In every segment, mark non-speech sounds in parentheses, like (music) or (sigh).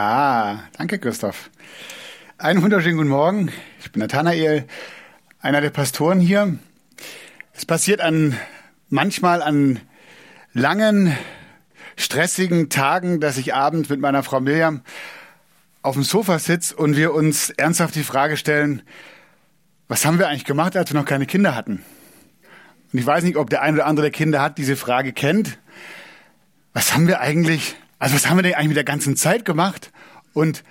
Ah, danke Christoph. Einen wunderschönen guten Morgen. Ich bin Nathanael, einer der Pastoren hier. Es passiert an manchmal an langen, stressigen Tagen, dass ich abends mit meiner Frau Miriam auf dem Sofa sitze und wir uns ernsthaft die Frage stellen, was haben wir eigentlich gemacht, als wir noch keine Kinder hatten? Und ich weiß nicht, ob der eine oder andere der Kinder hat, diese Frage kennt. Was haben wir eigentlich, also was haben wir denn eigentlich mit der ganzen Zeit gemacht? Und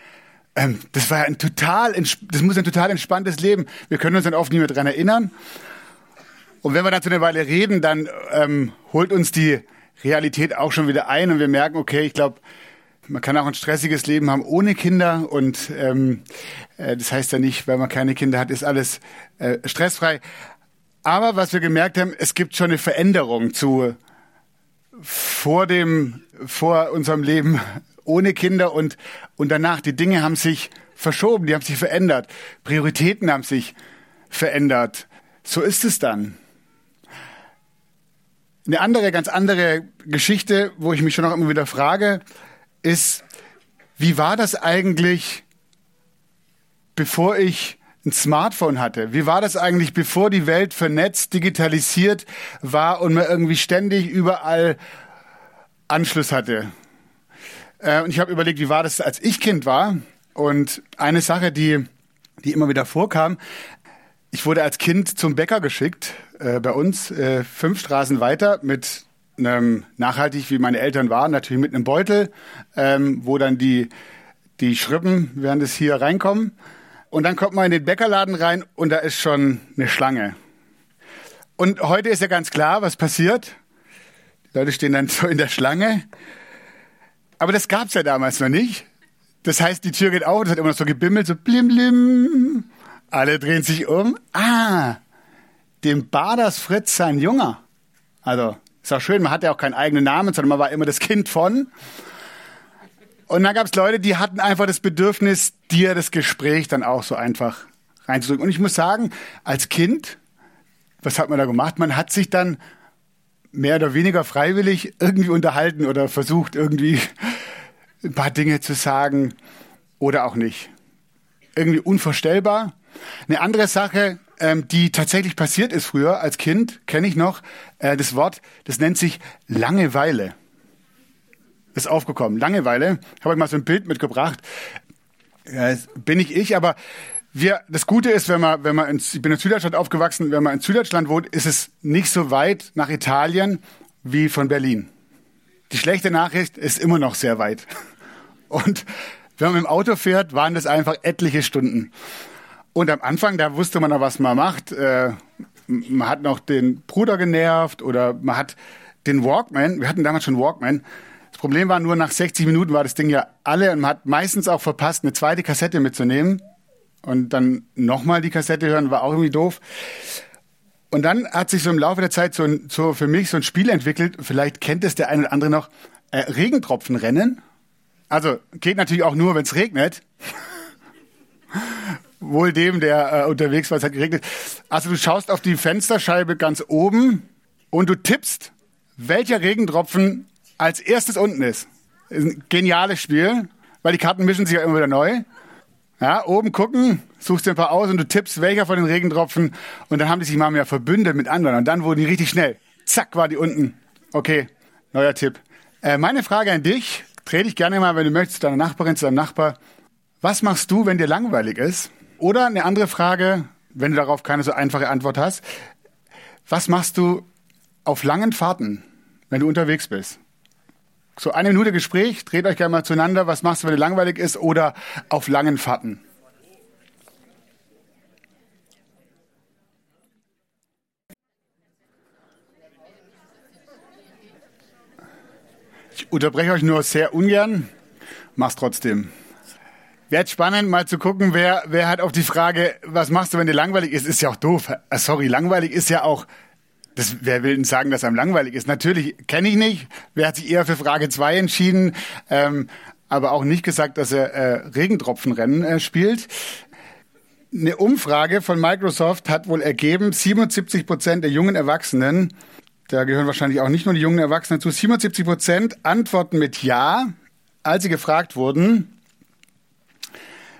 ähm, das war ein total, das muss ein total entspanntes Leben. Wir können uns dann oft nicht mehr dran erinnern. Und wenn wir dann zu einer Weile reden, dann ähm, holt uns die Realität auch schon wieder ein und wir merken, okay, ich glaube, man kann auch ein stressiges Leben haben ohne Kinder und ähm, äh, das heißt ja nicht, weil man keine Kinder hat, ist alles äh, stressfrei. Aber was wir gemerkt haben, es gibt schon eine Veränderung zu vor dem, vor unserem Leben ohne Kinder und, und danach. Die Dinge haben sich verschoben, die haben sich verändert. Prioritäten haben sich verändert. So ist es dann. Eine andere, ganz andere Geschichte, wo ich mich schon noch immer wieder frage, ist, wie war das eigentlich, bevor ich ein Smartphone hatte? Wie war das eigentlich, bevor die Welt vernetzt, digitalisiert war und man irgendwie ständig überall Anschluss hatte? Äh, und ich habe überlegt, wie war das, als ich Kind war? Und eine Sache, die, die immer wieder vorkam, ich wurde als Kind zum Bäcker geschickt, äh, bei uns, äh, fünf Straßen weiter, mit einem, nachhaltig wie meine Eltern waren, natürlich mit einem Beutel, ähm, wo dann die, die Schrippen, während es hier reinkommen. Und dann kommt man in den Bäckerladen rein und da ist schon eine Schlange. Und heute ist ja ganz klar, was passiert. Leute stehen dann so in der Schlange aber das gab's ja damals noch nicht. Das heißt, die Tür geht auf, das hat immer noch so gebimmelt, so blim blim. Alle drehen sich um. Ah, dem Baders Fritz sein Junger. Also, ist auch schön, man hatte ja auch keinen eigenen Namen, sondern man war immer das Kind von. Und dann gab's Leute, die hatten einfach das Bedürfnis, dir das Gespräch dann auch so einfach reinzudrücken. Und ich muss sagen, als Kind, was hat man da gemacht? Man hat sich dann mehr oder weniger freiwillig irgendwie unterhalten oder versucht irgendwie ein paar Dinge zu sagen oder auch nicht. Irgendwie unvorstellbar. Eine andere Sache, ähm, die tatsächlich passiert ist früher als Kind, kenne ich noch, äh, das Wort, das nennt sich Langeweile. Ist aufgekommen. Langeweile. Habe ich mal so ein Bild mitgebracht. Äh, bin ich ich, aber wir, das Gute ist, wenn man, wenn man in, ich bin in Süddeutschland aufgewachsen, wenn man in Süddeutschland wohnt, ist es nicht so weit nach Italien wie von Berlin. Die schlechte Nachricht ist immer noch sehr weit. (laughs) Und wenn man mit dem Auto fährt, waren das einfach etliche Stunden. Und am Anfang, da wusste man noch, was man macht. Äh, man hat noch den Bruder genervt oder man hat den Walkman. Wir hatten damals schon Walkman. Das Problem war nur, nach 60 Minuten war das Ding ja alle und man hat meistens auch verpasst, eine zweite Kassette mitzunehmen und dann nochmal die Kassette hören, war auch irgendwie doof. Und dann hat sich so im Laufe der Zeit so, ein, so für mich so ein Spiel entwickelt, vielleicht kennt es der eine oder andere noch, äh, Regentropfenrennen. Also geht natürlich auch nur, wenn es regnet. (laughs) Wohl dem, der äh, unterwegs war, es hat geregnet. Also du schaust auf die Fensterscheibe ganz oben und du tippst, welcher Regentropfen als erstes unten ist. ist ein geniales Spiel, weil die Karten mischen sich ja immer wieder neu. Ja, oben gucken, suchst dir ein paar aus und du tippst, welcher von den Regentropfen. Und dann haben die sich mal mehr verbündet mit anderen. Und dann wurden die richtig schnell. Zack, war die unten. Okay, neuer Tipp. Äh, meine Frage an dich, dreh dich gerne mal, wenn du möchtest, zu deiner Nachbarin, zu deinem Nachbar. Was machst du, wenn dir langweilig ist? Oder eine andere Frage, wenn du darauf keine so einfache Antwort hast. Was machst du auf langen Fahrten, wenn du unterwegs bist? So eine Minute Gespräch, dreht euch gerne mal zueinander, was machst du, wenn dir langweilig ist oder auf langen Fahrten. Ich unterbreche euch nur sehr ungern, mach's trotzdem. Wäre spannend, mal zu gucken, wer, wer hat auf die Frage, was machst du, wenn dir langweilig ist, ist ja auch doof. Äh, sorry, langweilig ist ja auch, das, wer will denn sagen, dass einem langweilig ist? Natürlich kenne ich nicht. Wer hat sich eher für Frage 2 entschieden? Ähm, aber auch nicht gesagt, dass er äh, Regentropfenrennen äh, spielt. Eine Umfrage von Microsoft hat wohl ergeben, 77 Prozent der jungen Erwachsenen, da gehören wahrscheinlich auch nicht nur die jungen Erwachsenen zu, 77 Prozent antworten mit Ja, als sie gefragt wurden,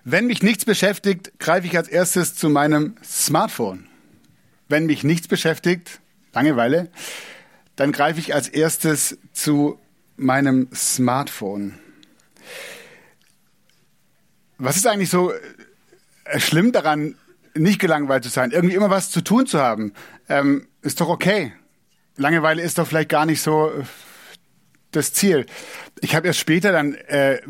wenn mich nichts beschäftigt, greife ich als erstes zu meinem Smartphone. Wenn mich nichts beschäftigt, Langeweile, dann greife ich als erstes zu meinem Smartphone. Was ist eigentlich so äh, schlimm daran, nicht gelangweilt zu sein, irgendwie immer was zu tun zu haben? Ähm, ist doch okay. Langeweile ist doch vielleicht gar nicht so äh, das Ziel. Ich habe erst später dann äh,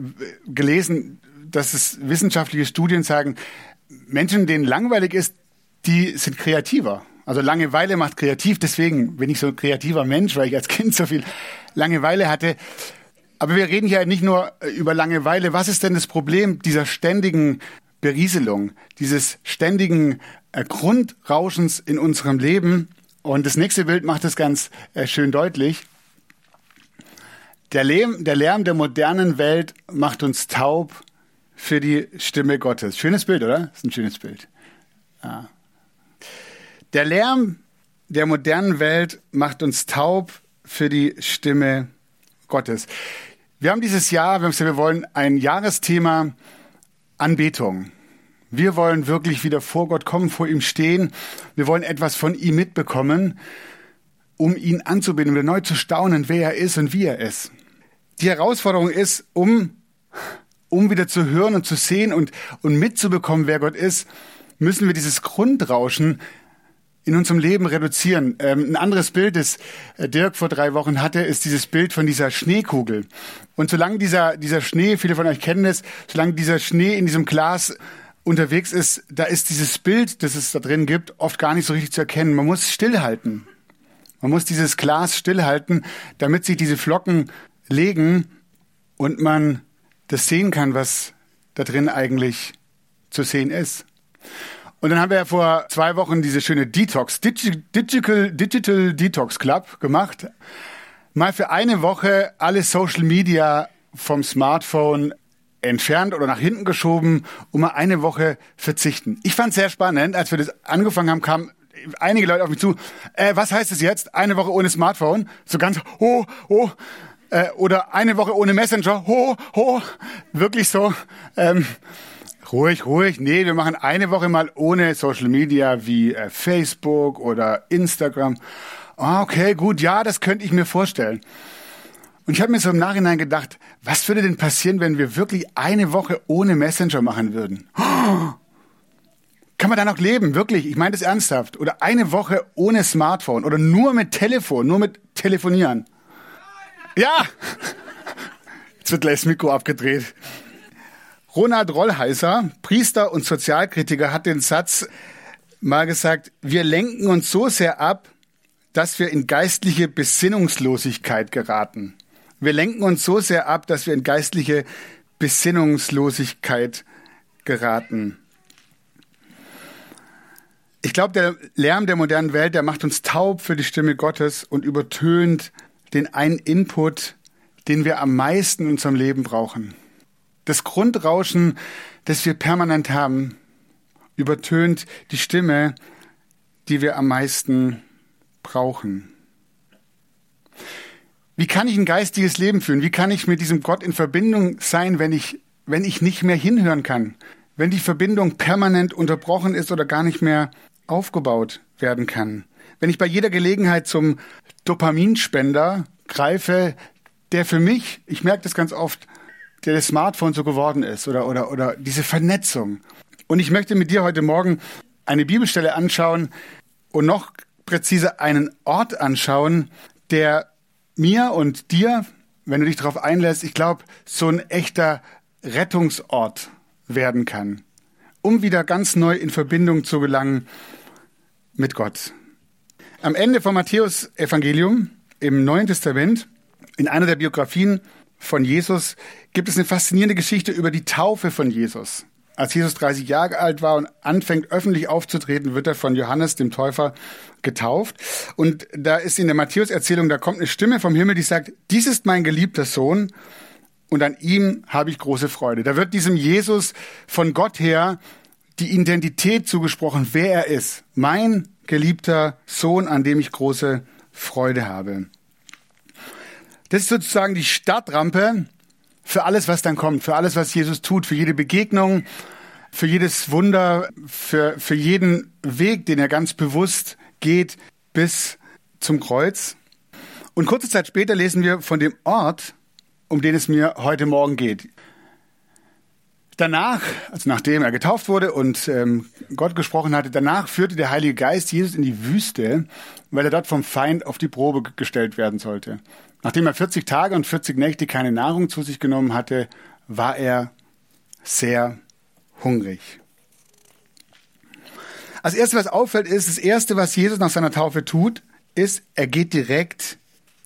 gelesen, dass es wissenschaftliche Studien sagen, Menschen, denen langweilig ist, die sind kreativer. Also Langeweile macht kreativ, deswegen bin ich so ein kreativer Mensch, weil ich als Kind so viel Langeweile hatte. Aber wir reden hier nicht nur äh, über Langeweile. Was ist denn das Problem dieser ständigen Berieselung, dieses ständigen äh, Grundrauschens in unserem Leben? Und das nächste Bild macht es ganz äh, schön deutlich. Der Lärm, der Lärm der modernen Welt macht uns taub für die Stimme Gottes. Schönes Bild, oder? Das ist ein schönes Bild. Ja. Der Lärm der modernen Welt macht uns taub für die Stimme Gottes. Wir haben dieses Jahr, wir haben gesagt, wir wollen ein Jahresthema Anbetung. Wir wollen wirklich wieder vor Gott kommen, vor ihm stehen. Wir wollen etwas von ihm mitbekommen, um ihn anzubeten, wieder neu zu staunen, wer er ist und wie er ist. Die Herausforderung ist, um, um wieder zu hören und zu sehen und, und mitzubekommen, wer Gott ist, müssen wir dieses Grundrauschen in unserem Leben reduzieren. Ähm, ein anderes Bild, das äh, Dirk vor drei Wochen hatte, ist dieses Bild von dieser Schneekugel. Und solange dieser, dieser Schnee, viele von euch kennen es, solange dieser Schnee in diesem Glas unterwegs ist, da ist dieses Bild, das es da drin gibt, oft gar nicht so richtig zu erkennen. Man muss stillhalten. Man muss dieses Glas stillhalten, damit sich diese Flocken legen und man das sehen kann, was da drin eigentlich zu sehen ist. Und dann haben wir ja vor zwei Wochen diese schöne Detox, Digital, Digital Detox Club gemacht. Mal für eine Woche alle Social Media vom Smartphone entfernt oder nach hinten geschoben und mal eine Woche verzichten. Ich fand es sehr spannend, als wir das angefangen haben, kamen einige Leute auf mich zu. Äh, was heißt es jetzt? Eine Woche ohne Smartphone? So ganz, oh, oh. Äh, oder eine Woche ohne Messenger? Ho, ho. Wirklich so. Ähm, Ruhig, ruhig. Nee, wir machen eine Woche mal ohne Social Media wie äh, Facebook oder Instagram. Ah, okay, gut, ja, das könnte ich mir vorstellen. Und ich habe mir so im Nachhinein gedacht, was würde denn passieren, wenn wir wirklich eine Woche ohne Messenger machen würden? Kann man da noch leben? Wirklich? Ich meine das ernsthaft. Oder eine Woche ohne Smartphone oder nur mit Telefon, nur mit Telefonieren. Ja! (laughs) Jetzt wird gleich das Mikro abgedreht. Ronald Rollheiser, Priester und Sozialkritiker, hat den Satz mal gesagt, wir lenken uns so sehr ab, dass wir in geistliche Besinnungslosigkeit geraten. Wir lenken uns so sehr ab, dass wir in geistliche Besinnungslosigkeit geraten. Ich glaube, der Lärm der modernen Welt, der macht uns taub für die Stimme Gottes und übertönt den einen Input, den wir am meisten in unserem Leben brauchen. Das Grundrauschen, das wir permanent haben, übertönt die Stimme, die wir am meisten brauchen. Wie kann ich ein geistiges Leben führen? Wie kann ich mit diesem Gott in Verbindung sein, wenn ich, wenn ich nicht mehr hinhören kann? Wenn die Verbindung permanent unterbrochen ist oder gar nicht mehr aufgebaut werden kann? Wenn ich bei jeder Gelegenheit zum Dopaminspender greife, der für mich, ich merke das ganz oft, der das Smartphone so geworden ist oder, oder, oder diese Vernetzung. Und ich möchte mit dir heute Morgen eine Bibelstelle anschauen und noch präziser einen Ort anschauen, der mir und dir, wenn du dich darauf einlässt, ich glaube, so ein echter Rettungsort werden kann, um wieder ganz neu in Verbindung zu gelangen mit Gott. Am Ende vom Matthäus Evangelium im Neuen Testament In einer der Biografien von Jesus gibt es eine faszinierende Geschichte über die Taufe von Jesus. Als Jesus 30 Jahre alt war und anfängt öffentlich aufzutreten, wird er von Johannes, dem Täufer, getauft. Und da ist in der Matthäus-Erzählung, da kommt eine Stimme vom Himmel, die sagt, dies ist mein geliebter Sohn und an ihm habe ich große Freude. Da wird diesem Jesus von Gott her die Identität zugesprochen, wer er ist. Mein geliebter Sohn, an dem ich große Freude habe. Das ist sozusagen die Startrampe für alles, was dann kommt, für alles, was Jesus tut, für jede Begegnung, für jedes Wunder, für, für jeden Weg, den er ganz bewusst geht bis zum Kreuz. Und kurze Zeit später lesen wir von dem Ort, um den es mir heute Morgen geht. Danach, also nachdem er getauft wurde und ähm, Gott gesprochen hatte, danach führte der Heilige Geist Jesus in die Wüste, weil er dort vom Feind auf die Probe gestellt werden sollte. Nachdem er 40 Tage und 40 Nächte keine Nahrung zu sich genommen hatte, war er sehr hungrig. Als erstes, was auffällt, ist, das erste, was Jesus nach seiner Taufe tut, ist, er geht direkt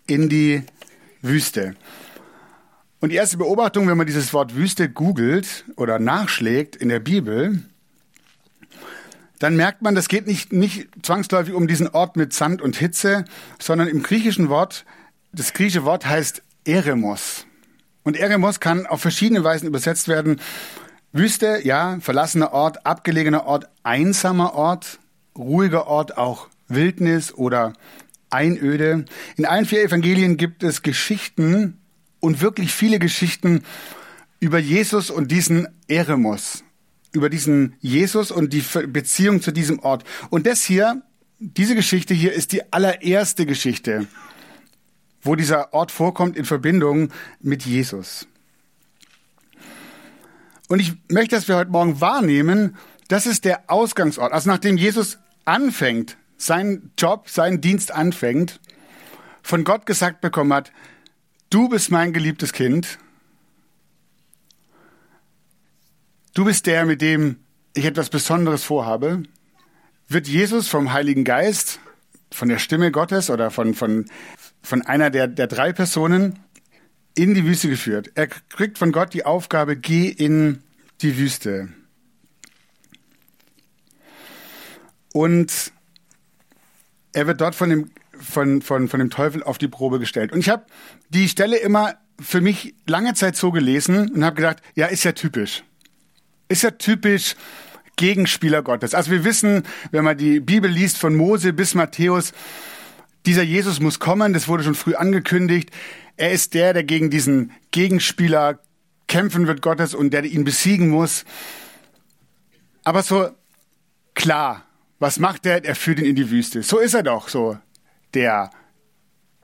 in die Wüste. Und die erste Beobachtung, wenn man dieses Wort Wüste googelt oder nachschlägt in der Bibel, dann merkt man, das geht nicht, nicht zwangsläufig um diesen Ort mit Sand und Hitze, sondern im griechischen Wort, das griechische Wort heißt Eremos. Und Eremos kann auf verschiedene Weisen übersetzt werden. Wüste, ja, verlassener Ort, abgelegener Ort, einsamer Ort, ruhiger Ort, auch Wildnis oder Einöde. In allen vier Evangelien gibt es Geschichten und wirklich viele Geschichten über Jesus und diesen Eremos, über diesen Jesus und die Beziehung zu diesem Ort. Und das hier, diese Geschichte hier ist die allererste Geschichte, wo dieser Ort vorkommt in Verbindung mit Jesus. Und ich möchte, dass wir heute Morgen wahrnehmen, das ist der Ausgangsort. Also nachdem Jesus anfängt, seinen Job, seinen Dienst anfängt, von Gott gesagt bekommen hat, Du bist mein geliebtes Kind. Du bist der, mit dem ich etwas Besonderes vorhabe. Wird Jesus vom Heiligen Geist, von der Stimme Gottes oder von, von, von einer der, der drei Personen in die Wüste geführt. Er kriegt von Gott die Aufgabe, geh in die Wüste. Und er wird dort von dem von, von, von dem Teufel auf die Probe gestellt. Und ich habe die Stelle immer für mich lange Zeit so gelesen und habe gedacht, ja, ist ja typisch. Ist ja typisch Gegenspieler Gottes. Also wir wissen, wenn man die Bibel liest von Mose bis Matthäus, dieser Jesus muss kommen, das wurde schon früh angekündigt. Er ist der, der gegen diesen Gegenspieler kämpfen wird Gottes und der ihn besiegen muss. Aber so klar, was macht er? Er führt ihn in die Wüste. So ist er doch so der,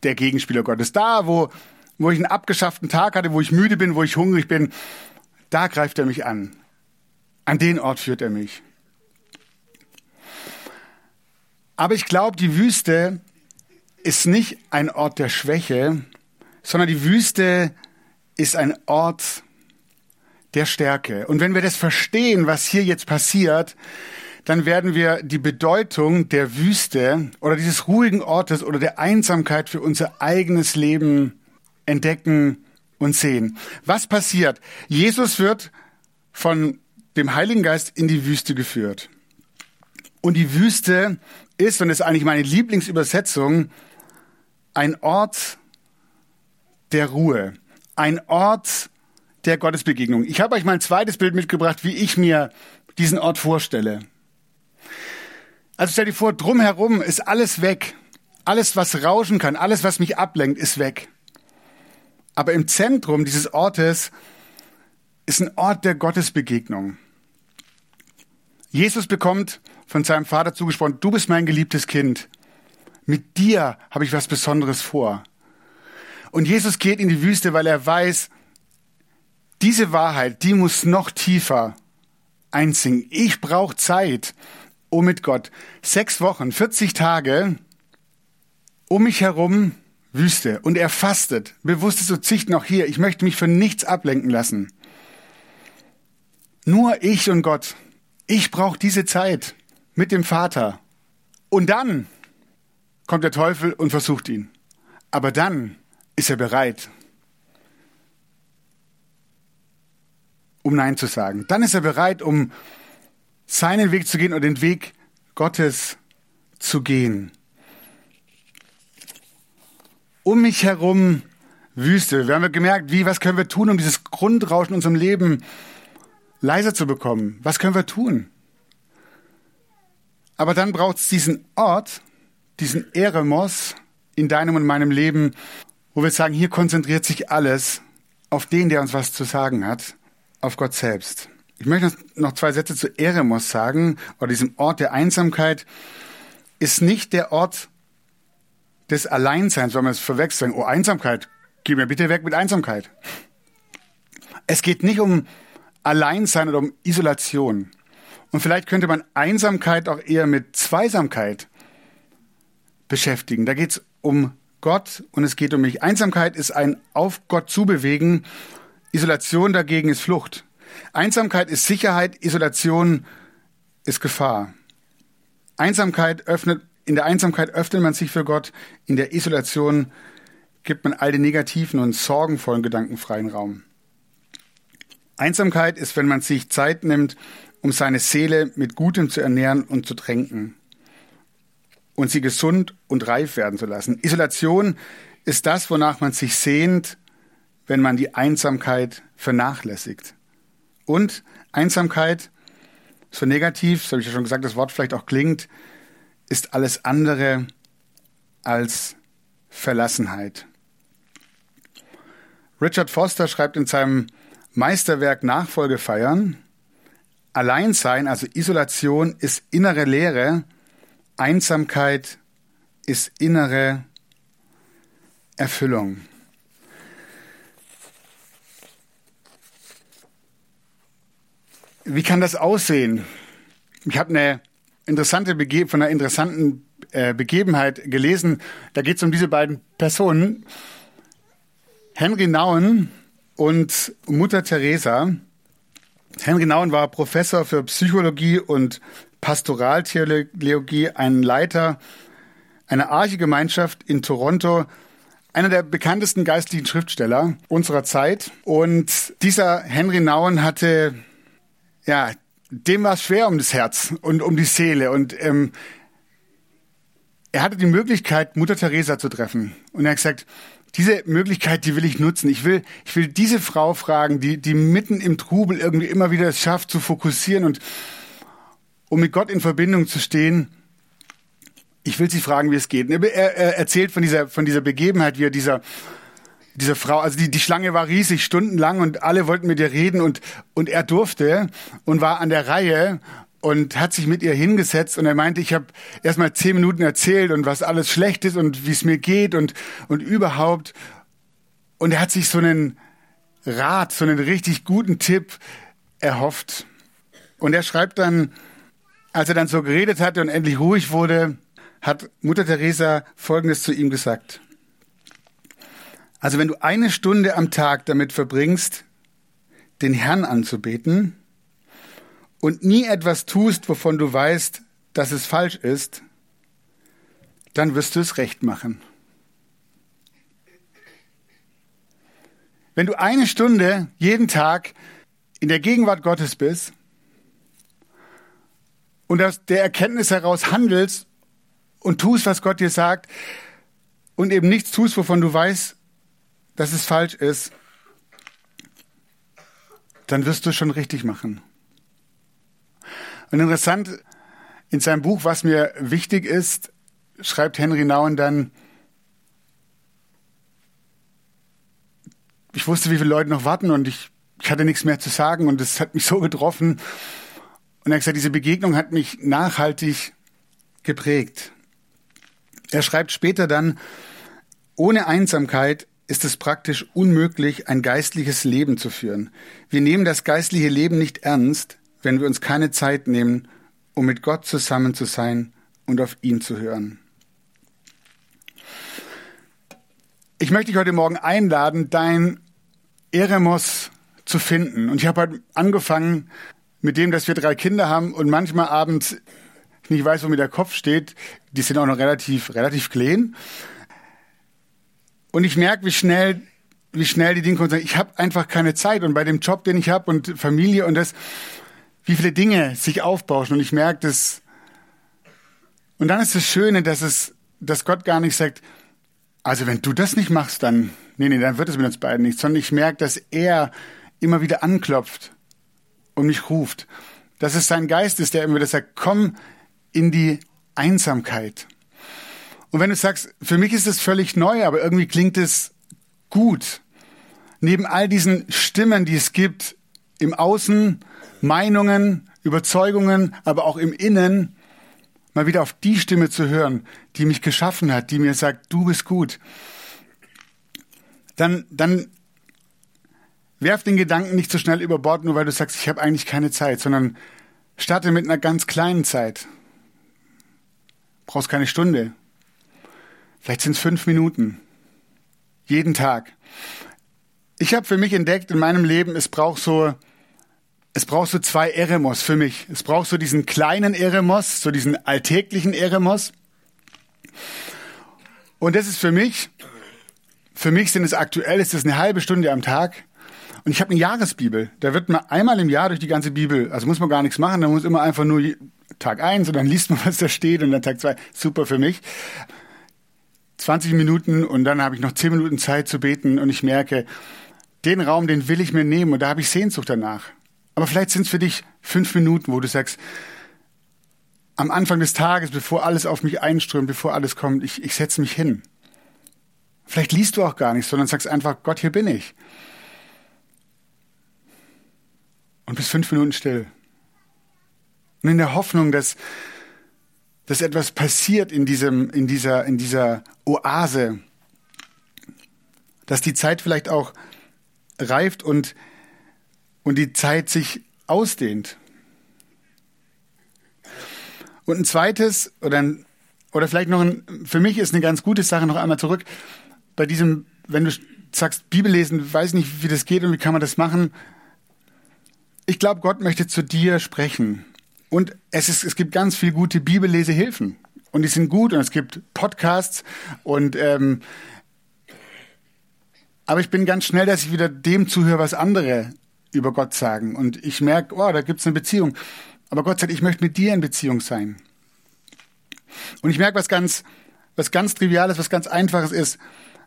der Gegenspieler Gottes. Da, wo, wo ich einen abgeschafften Tag hatte, wo ich müde bin, wo ich hungrig bin, da greift er mich an. An den Ort führt er mich. Aber ich glaube, die Wüste ist nicht ein Ort der Schwäche, sondern die Wüste ist ein Ort der Stärke. Und wenn wir das verstehen, was hier jetzt passiert, dann werden wir die Bedeutung der Wüste oder dieses ruhigen Ortes oder der Einsamkeit für unser eigenes Leben entdecken und sehen. Was passiert? Jesus wird von dem Heiligen Geist in die Wüste geführt. Und die Wüste ist, und das ist eigentlich meine Lieblingsübersetzung, ein Ort der Ruhe, ein Ort der Gottesbegegnung. Ich habe euch mal ein zweites Bild mitgebracht, wie ich mir diesen Ort vorstelle. Also stell dir vor, drumherum ist alles weg. Alles, was rauschen kann, alles, was mich ablenkt, ist weg. Aber im Zentrum dieses Ortes ist ein Ort der Gottesbegegnung. Jesus bekommt von seinem Vater zugesprochen, du bist mein geliebtes Kind. Mit dir habe ich was Besonderes vor. Und Jesus geht in die Wüste, weil er weiß, diese Wahrheit, die muss noch tiefer einsinken. Ich brauche Zeit um mit Gott. Sechs Wochen, 40 Tage, um mich herum Wüste. Und er fastet. Bewusstes Verzichten auch hier. Ich möchte mich von nichts ablenken lassen. Nur ich und Gott. Ich brauche diese Zeit mit dem Vater. Und dann kommt der Teufel und versucht ihn. Aber dann ist er bereit, um Nein zu sagen. Dann ist er bereit, um seinen Weg zu gehen und den Weg Gottes zu gehen. Um mich herum Wüste. Wir haben gemerkt, wie, was können wir tun, um dieses Grundrauschen in unserem Leben leiser zu bekommen? Was können wir tun? Aber dann braucht es diesen Ort, diesen Eremos in deinem und meinem Leben, wo wir sagen, hier konzentriert sich alles auf den, der uns was zu sagen hat, auf Gott selbst. Ich möchte noch zwei Sätze zu Eremos sagen, oder diesem Ort der Einsamkeit, ist nicht der Ort des Alleinseins, wenn wir es verwechseln. Oh, Einsamkeit, geh mir bitte weg mit Einsamkeit. Es geht nicht um Alleinsein oder um Isolation. Und vielleicht könnte man Einsamkeit auch eher mit Zweisamkeit beschäftigen. Da geht es um Gott und es geht um mich. Einsamkeit ist ein auf Gott zubewegen. Isolation dagegen ist Flucht. Einsamkeit ist Sicherheit, Isolation ist Gefahr. Einsamkeit öffnet, in der Einsamkeit öffnet man sich für Gott, in der Isolation gibt man all den negativen und sorgenvollen Gedanken freien Raum. Einsamkeit ist, wenn man sich Zeit nimmt, um seine Seele mit Gutem zu ernähren und zu tränken und sie gesund und reif werden zu lassen. Isolation ist das, wonach man sich sehnt, wenn man die Einsamkeit vernachlässigt. Und Einsamkeit, so negativ, so habe ich ja schon gesagt, das Wort vielleicht auch klingt, ist alles andere als Verlassenheit. Richard Foster schreibt in seinem Meisterwerk Nachfolge feiern, Alleinsein, also Isolation, ist innere Leere, Einsamkeit ist innere Erfüllung. Wie kann das aussehen? Ich habe eine interessante Bege von einer interessanten äh, Begebenheit gelesen. Da geht es um diese beiden Personen, Henry Nauen und Mutter Teresa. Henry Nauen war Professor für Psychologie und Pastoraltheologie, ein Leiter einer Archegemeinschaft in Toronto, einer der bekanntesten geistlichen Schriftsteller unserer Zeit. Und dieser Henry Nauen hatte ja, dem war es schwer um das Herz und um die Seele. Und ähm, er hatte die Möglichkeit, Mutter Teresa zu treffen. Und er hat gesagt, diese Möglichkeit, die will ich nutzen. Ich will, ich will diese Frau fragen, die, die mitten im Trubel irgendwie immer wieder es schafft, zu fokussieren und um mit Gott in Verbindung zu stehen. Ich will sie fragen, wie es geht. Er, er erzählt von dieser, von dieser Begebenheit, wie er dieser, diese Frau, also die, die Schlange war riesig, stundenlang und alle wollten mit ihr reden und, und er durfte und war an der Reihe und hat sich mit ihr hingesetzt und er meinte, ich habe erst mal zehn Minuten erzählt und was alles schlecht ist und wie es mir geht und, und überhaupt. Und er hat sich so einen Rat, so einen richtig guten Tipp erhofft. Und er schreibt dann, als er dann so geredet hatte und endlich ruhig wurde, hat Mutter Teresa Folgendes zu ihm gesagt. Also wenn du eine Stunde am Tag damit verbringst, den Herrn anzubeten und nie etwas tust, wovon du weißt, dass es falsch ist, dann wirst du es recht machen. Wenn du eine Stunde jeden Tag in der Gegenwart Gottes bist und aus der Erkenntnis heraus handelst und tust, was Gott dir sagt und eben nichts tust, wovon du weißt, dass es falsch ist, dann wirst du schon richtig machen. Und interessant, in seinem Buch, was mir wichtig ist, schreibt Henry Nauen dann, ich wusste, wie viele Leute noch warten und ich, ich hatte nichts mehr zu sagen und es hat mich (laughs) so getroffen. Und er hat gesagt, diese Begegnung hat mich nachhaltig geprägt. Er schreibt später dann, ohne Einsamkeit ist es praktisch unmöglich, ein geistliches Leben zu führen. Wir nehmen das geistliche Leben nicht ernst, wenn wir uns keine Zeit nehmen, um mit Gott zusammen zu sein und auf ihn zu hören. Ich möchte dich heute Morgen einladen, dein Eremos zu finden. Und ich habe heute angefangen mit dem, dass wir drei Kinder haben und manchmal abends nicht weiß, wo mir der Kopf steht. Die sind auch noch relativ, relativ klein. Und ich merke, wie schnell, wie schnell die Dinge kommen. Ich habe einfach keine Zeit. Und bei dem Job, den ich habe und Familie und das, wie viele Dinge sich aufbauschen. Und ich merke das. Und dann ist das Schöne, dass es, dass Gott gar nicht sagt, also wenn du das nicht machst, dann, nee, nee, dann wird es mit uns beiden nicht, sondern ich merke, dass er immer wieder anklopft und mich ruft. Dass es sein Geist ist, der immer wieder sagt, komm in die Einsamkeit. Und wenn du sagst, für mich ist es völlig neu, aber irgendwie klingt es gut. Neben all diesen Stimmen, die es gibt, im Außen, Meinungen, Überzeugungen, aber auch im Innen, mal wieder auf die Stimme zu hören, die mich geschaffen hat, die mir sagt, du bist gut, dann, dann werf den Gedanken nicht so schnell über Bord, nur weil du sagst, ich habe eigentlich keine Zeit, sondern starte mit einer ganz kleinen Zeit. Brauchst keine Stunde. Vielleicht sind es fünf Minuten. Jeden Tag. Ich habe für mich entdeckt in meinem Leben, es braucht so es braucht so zwei Eremos für mich. Es braucht so diesen kleinen Eremos, so diesen alltäglichen Eremos. Und das ist für mich, für mich sind es aktuell, ist es eine halbe Stunde am Tag. Und ich habe eine Jahresbibel. Da wird man einmal im Jahr durch die ganze Bibel, also muss man gar nichts machen, da muss immer einfach nur Tag eins und dann liest man, (laughs) was da steht und dann Tag zwei. Super für mich. 20 Minuten und dann habe ich noch 10 Minuten Zeit zu beten und ich merke, den Raum, den will ich mir nehmen und da habe ich Sehnsucht danach. Aber vielleicht sind es für dich fünf Minuten, wo du sagst, am Anfang des Tages, bevor alles auf mich einströmt, bevor alles kommt, ich, ich setze mich hin. Vielleicht liest du auch gar nichts, sondern sagst einfach, Gott, hier bin ich. Und bist fünf Minuten still. Und in der Hoffnung, dass, dass etwas passiert in diesem, in dieser, in dieser Oase, dass die Zeit vielleicht auch reift und und die Zeit sich ausdehnt. Und ein zweites, oder, ein, oder vielleicht noch ein, für mich ist eine ganz gute Sache noch einmal zurück, bei diesem, wenn du sagst, Bibel lesen, weiß nicht, wie das geht und wie kann man das machen. Ich glaube, Gott möchte zu dir sprechen. Und es, ist, es gibt ganz viele gute Bibellesehilfen. Und die sind gut und es gibt Podcasts und ähm, aber ich bin ganz schnell, dass ich wieder dem zuhöre, was andere über Gott sagen. Und ich merke, oh, da gibt es eine Beziehung. Aber Gott sagt, ich möchte mit dir in Beziehung sein. Und ich merke, was ganz, was ganz Triviales, was ganz Einfaches ist.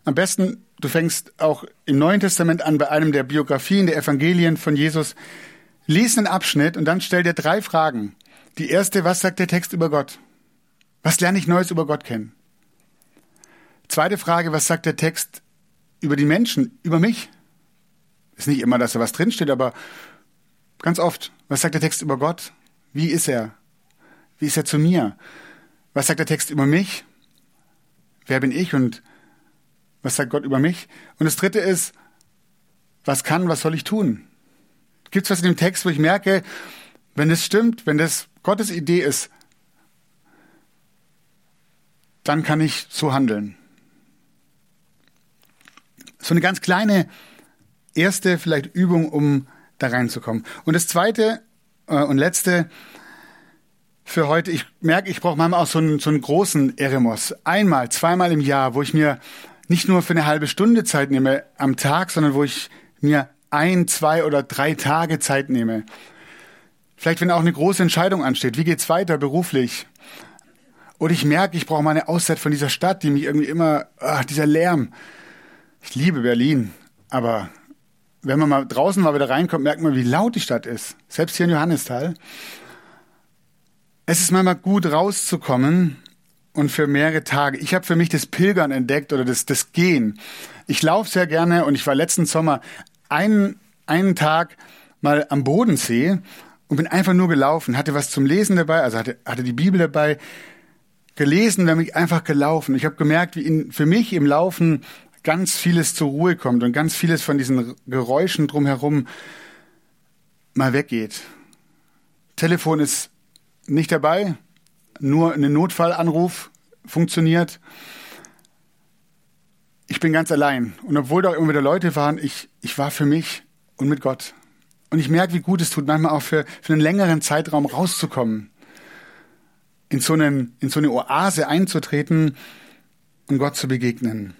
Am besten, du fängst auch im Neuen Testament an, bei einem der Biografien, der Evangelien von Jesus. Lies einen Abschnitt und dann stell dir drei Fragen. Die erste, was sagt der Text über Gott? Was lerne ich Neues über Gott kennen? Zweite Frage, was sagt der Text über die Menschen, über mich? Ist nicht immer, dass da was drinsteht, aber ganz oft. Was sagt der Text über Gott? Wie ist er? Wie ist er zu mir? Was sagt der Text über mich? Wer bin ich und was sagt Gott über mich? Und das dritte ist, was kann, was soll ich tun? Gibt es was in dem Text, wo ich merke, wenn das stimmt, wenn das Gottes Idee ist, dann kann ich so handeln. So eine ganz kleine erste vielleicht Übung, um da reinzukommen. Und das zweite äh, und letzte für heute, ich merke, ich brauche manchmal auch so einen, so einen großen Eremos. Einmal, zweimal im Jahr, wo ich mir nicht nur für eine halbe Stunde Zeit nehme am Tag, sondern wo ich mir ein, zwei oder drei Tage Zeit nehme. Vielleicht, wenn auch eine große Entscheidung ansteht. Wie geht's weiter beruflich? Oder ich merke, ich brauche mal eine Auszeit von dieser Stadt, die mich irgendwie immer, ach, dieser Lärm. Ich liebe Berlin, aber wenn man mal draußen mal wieder reinkommt, merkt man, wie laut die Stadt ist. Selbst hier in Johannisthal. Es ist manchmal gut rauszukommen und für mehrere Tage. Ich habe für mich das Pilgern entdeckt oder das, das Gehen. Ich laufe sehr gerne und ich war letzten Sommer einen, einen Tag mal am Bodensee und bin einfach nur gelaufen, hatte was zum Lesen dabei, also hatte, hatte die Bibel dabei, gelesen, dann bin ich einfach gelaufen. Ich habe gemerkt, wie in, für mich im Laufen ganz vieles zur Ruhe kommt und ganz vieles von diesen Geräuschen drumherum mal weggeht. Telefon ist nicht dabei, nur ein Notfallanruf funktioniert. Ich bin ganz allein. Und obwohl da immer wieder Leute waren, ich, ich war für mich und mit Gott. Und ich merke, wie gut es tut, manchmal auch für, für einen längeren Zeitraum rauszukommen. In so, einen, in so eine Oase einzutreten und Gott zu begegnen.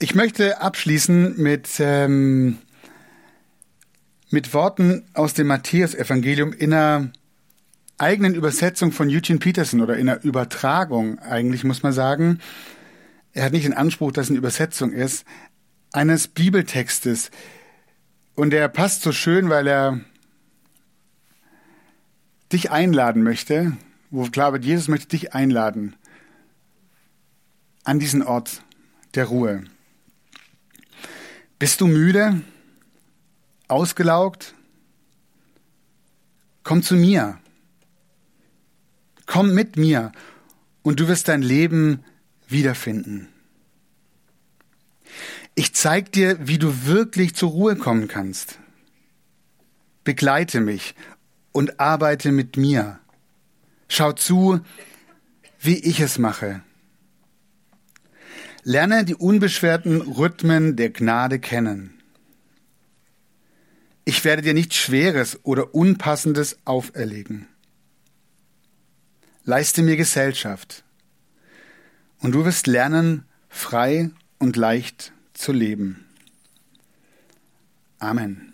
Ich möchte abschließen mit, ähm, mit Worten aus dem Matthäus-Evangelium in einer eigenen Übersetzung von Eugene Peterson oder in einer Übertragung, eigentlich muss man sagen. Er hat nicht den Anspruch, dass es eine Übersetzung ist, eines Bibeltextes. Und er passt so schön, weil er dich einladen möchte, wo klar wird, Jesus möchte dich einladen an diesen Ort der Ruhe. Bist du müde? Ausgelaugt? Komm zu mir. Komm mit mir und du wirst dein Leben wiederfinden. Ich zeig dir, wie du wirklich zur Ruhe kommen kannst. Begleite mich und arbeite mit mir. Schau zu, wie ich es mache. Lerne die unbeschwerten Rhythmen der Gnade kennen. Ich werde dir nichts Schweres oder Unpassendes auferlegen. Leiste mir Gesellschaft, und du wirst lernen, frei und leicht zu leben. Amen.